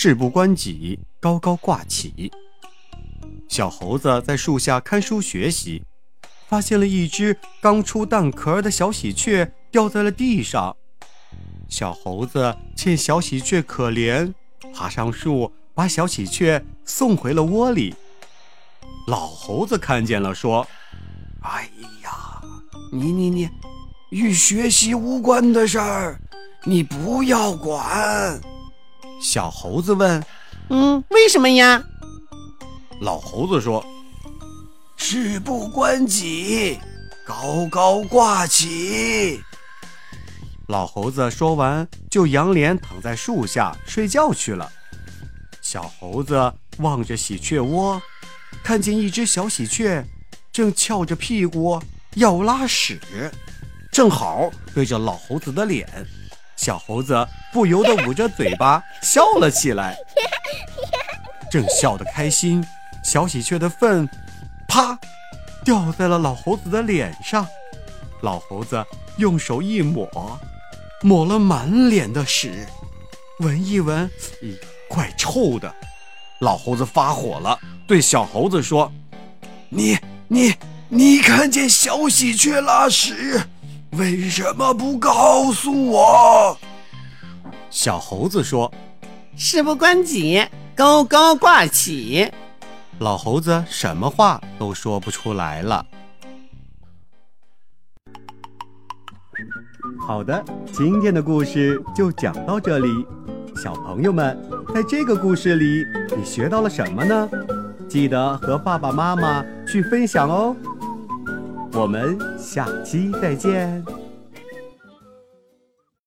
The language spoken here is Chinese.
事不关己，高高挂起。小猴子在树下看书学习，发现了一只刚出蛋壳的小喜鹊掉在了地上。小猴子见小喜鹊可怜，爬上树把小喜鹊送回了窝里。老猴子看见了，说。哎呀，你你你，与学习无关的事儿，你不要管。小猴子问：“嗯，为什么呀？”老猴子说：“事不关己，高高挂起。”老猴子说完，就仰脸躺在树下睡觉去了。小猴子望着喜鹊窝，看见一只小喜鹊。正翘着屁股要拉屎，正好对着老猴子的脸，小猴子不由得捂着嘴巴 笑了起来。正笑得开心，小喜鹊的粪啪掉在了老猴子的脸上，老猴子用手一抹，抹了满脸的屎，闻一闻，咦，怪臭的。老猴子发火了，对小猴子说：“你。”你你看见小喜鹊拉屎，为什么不告诉我？小猴子说：“事不关己，高高挂起。”老猴子什么话都说不出来了。好的，今天的故事就讲到这里。小朋友们，在这个故事里，你学到了什么呢？记得和爸爸妈妈去分享哦，我们下期再见。